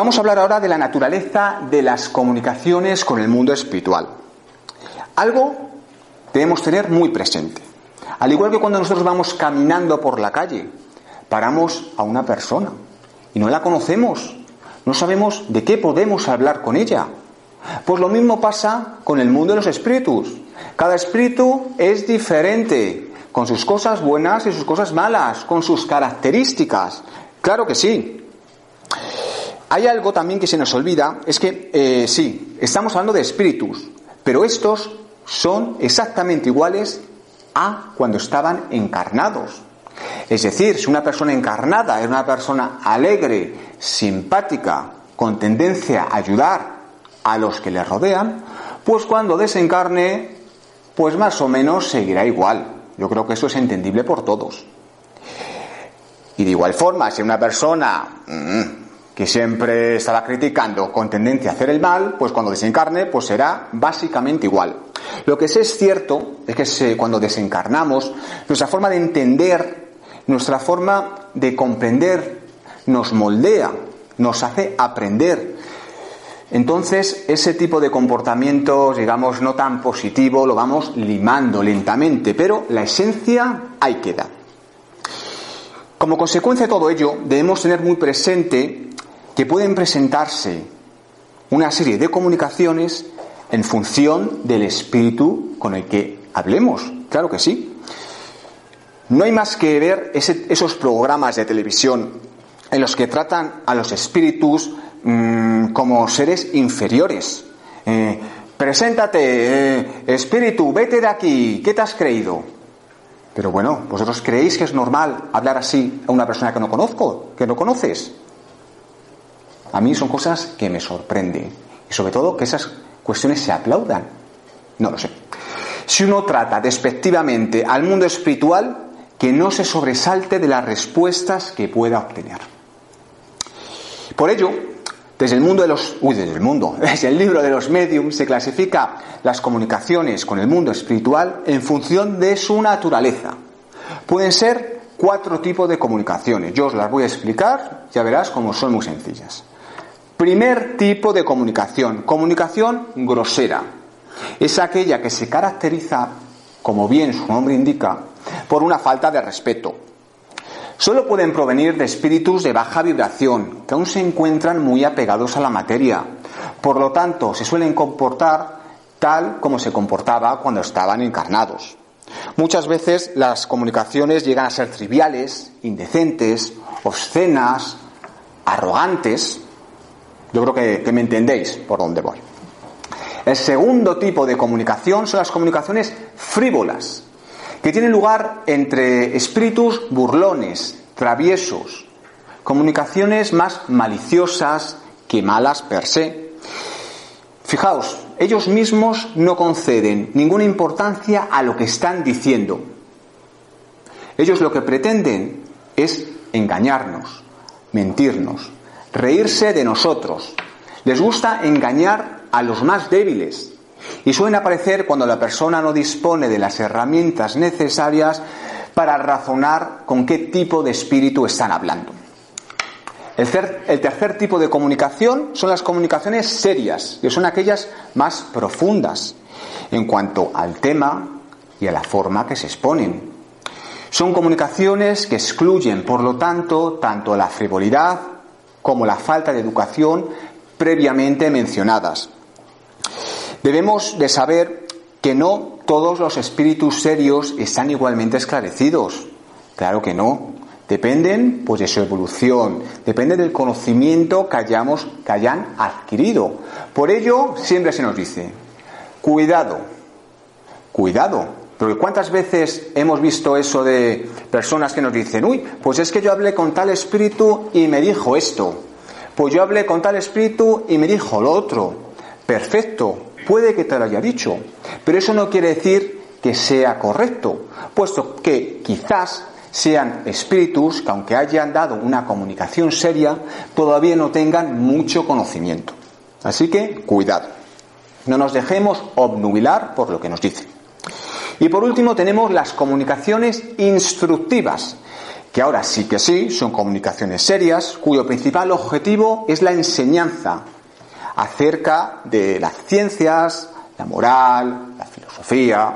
Vamos a hablar ahora de la naturaleza de las comunicaciones con el mundo espiritual. Algo debemos tener muy presente. Al igual que cuando nosotros vamos caminando por la calle, paramos a una persona y no la conocemos, no sabemos de qué podemos hablar con ella. Pues lo mismo pasa con el mundo de los espíritus. Cada espíritu es diferente, con sus cosas buenas y sus cosas malas, con sus características. Claro que sí. Hay algo también que se nos olvida, es que eh, sí, estamos hablando de espíritus, pero estos son exactamente iguales a cuando estaban encarnados. Es decir, si una persona encarnada es una persona alegre, simpática, con tendencia a ayudar a los que le rodean, pues cuando desencarne, pues más o menos seguirá igual. Yo creo que eso es entendible por todos. Y de igual forma, si una persona mm, que siempre estaba criticando con tendencia a hacer el mal, pues cuando desencarne, pues será básicamente igual. Lo que sí es cierto es que cuando desencarnamos, nuestra forma de entender, nuestra forma de comprender, nos moldea, nos hace aprender. Entonces, ese tipo de comportamientos, digamos, no tan positivo, lo vamos limando lentamente, pero la esencia ahí queda. Como consecuencia de todo ello, debemos tener muy presente que pueden presentarse una serie de comunicaciones en función del espíritu con el que hablemos. Claro que sí. No hay más que ver esos programas de televisión en los que tratan a los espíritus mm, como seres inferiores. Eh, preséntate, eh, espíritu, vete de aquí, ¿qué te has creído? Pero bueno, ¿vosotros creéis que es normal hablar así a una persona que no conozco, que no conoces? A mí son cosas que me sorprenden. Y sobre todo que esas cuestiones se aplaudan. No lo sé. Si uno trata despectivamente al mundo espiritual, que no se sobresalte de las respuestas que pueda obtener. Por ello, desde el mundo de los, uy, desde el mundo, desde el libro de los mediums se clasifica las comunicaciones con el mundo espiritual en función de su naturaleza. Pueden ser cuatro tipos de comunicaciones. Yo os las voy a explicar, ya verás cómo son muy sencillas. Primer tipo de comunicación, comunicación grosera. Es aquella que se caracteriza, como bien su nombre indica, por una falta de respeto. Solo pueden provenir de espíritus de baja vibración, que aún se encuentran muy apegados a la materia. Por lo tanto, se suelen comportar tal como se comportaba cuando estaban encarnados. Muchas veces las comunicaciones llegan a ser triviales, indecentes, obscenas, arrogantes, yo creo que, me entendéis por dónde voy. El segundo tipo de comunicación son las comunicaciones frívolas, que tienen lugar entre espíritus burlones, traviesos, comunicaciones más maliciosas que malas per se. Fijaos, ellos mismos no conceden ninguna importancia a lo que están diciendo. Ellos lo que pretenden es engañarnos, mentirnos, reírse de nosotros. Les gusta engañar a los más débiles. Y suelen aparecer cuando la persona no dispone de las herramientas necesarias para razonar con qué tipo de espíritu están hablando. El, tercer tipo de comunicación son las comunicaciones serias, que son aquellas más profundas en cuanto al tema y a la forma que se exponen. Son comunicaciones que excluyen, por lo tanto, tanto la frivolidad como la falta de educación previamente mencionadas. Debemos de saber que no todos los espíritus serios están igualmente esclarecidos. Claro que no. Dependen pues de su evolución, depende del conocimiento que hayamos que hayan adquirido. Por ello siempre se nos dice, cuidado, cuidado, porque ¿cuántas veces hemos visto eso de personas que nos dicen, uy, pues es que yo hablé con tal espíritu y me dijo esto? Pues yo hablé con tal espíritu y me dijo lo otro. Perfecto, puede que te lo haya dicho, pero eso no quiere decir que sea correcto, puesto que quizás sean espíritus que aunque hayan dado una comunicación seria, todavía no tengan mucho conocimiento. Así que cuidado, no nos dejemos obnubilar por lo que nos dicen. Y por último tenemos las comunicaciones instructivas, que ahora sí que sí, son comunicaciones serias, cuyo principal objetivo es la enseñanza acerca de las ciencias, la moral, la filosofía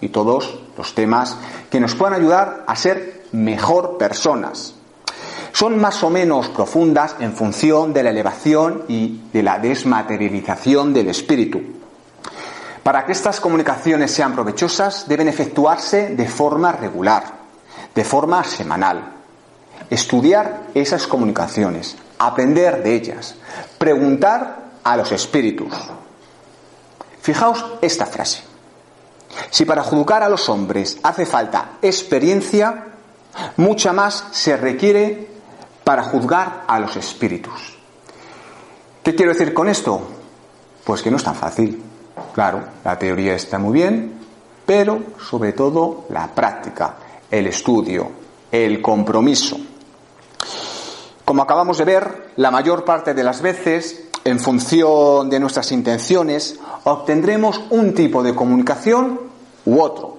y todos los temas que nos puedan ayudar a ser mejor personas. Son más o menos profundas en función de la elevación y de la desmaterialización del espíritu. Para que estas comunicaciones sean provechosas deben efectuarse de forma regular, de forma semanal. Estudiar esas comunicaciones, aprender de ellas, preguntar a los espíritus. Fijaos esta frase. Si para juzgar a los hombres hace falta experiencia, mucha más se requiere para juzgar a los espíritus. ¿Qué quiero decir con esto? Pues que no es tan fácil. Claro, la teoría está muy bien, pero sobre todo la práctica, el estudio, el compromiso. Como acabamos de ver, la mayor parte de las veces, en función de nuestras intenciones, obtendremos un tipo de comunicación u otro.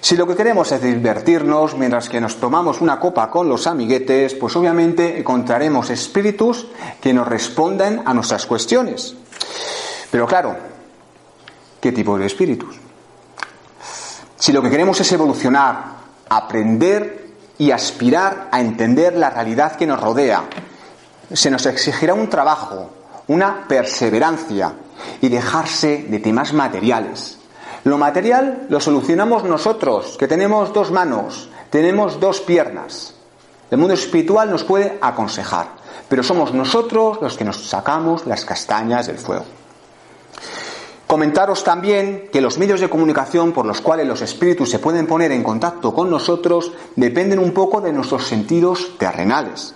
Si lo que queremos es divertirnos mientras que nos tomamos una copa con los amiguetes, pues obviamente encontraremos espíritus que nos respondan a nuestras cuestiones. Pero claro, qué tipo de espíritus. Si lo que queremos es evolucionar, aprender y aspirar a entender la realidad que nos rodea, se nos exigirá un trabajo, una perseverancia y dejarse de temas materiales. Lo material lo solucionamos nosotros, que tenemos dos manos, tenemos dos piernas. El mundo espiritual nos puede aconsejar, pero somos nosotros los que nos sacamos las castañas del fuego. Comentaros también que los medios de comunicación por los cuales los espíritus se pueden poner en contacto con nosotros dependen un poco de nuestros sentidos terrenales.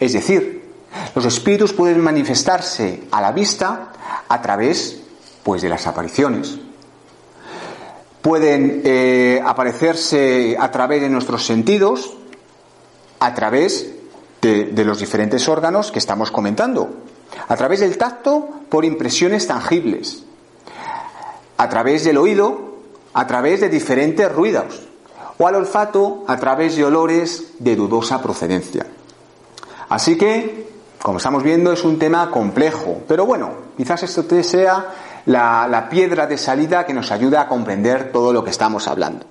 Es decir, los espíritus pueden manifestarse a la vista a través pues de las apariciones. Pueden eh, aparecerse a través de nuestros sentidos, a través de, de los diferentes órganos que estamos comentando, a través del tacto por impresiones tangibles, a través del oído, a través de diferentes ruidos, o al olfato a través de olores de dudosa procedencia. Así que, como estamos viendo, es un tema complejo, pero bueno, quizás esto sea la, la piedra de salida que nos ayuda a comprender todo lo que estamos hablando.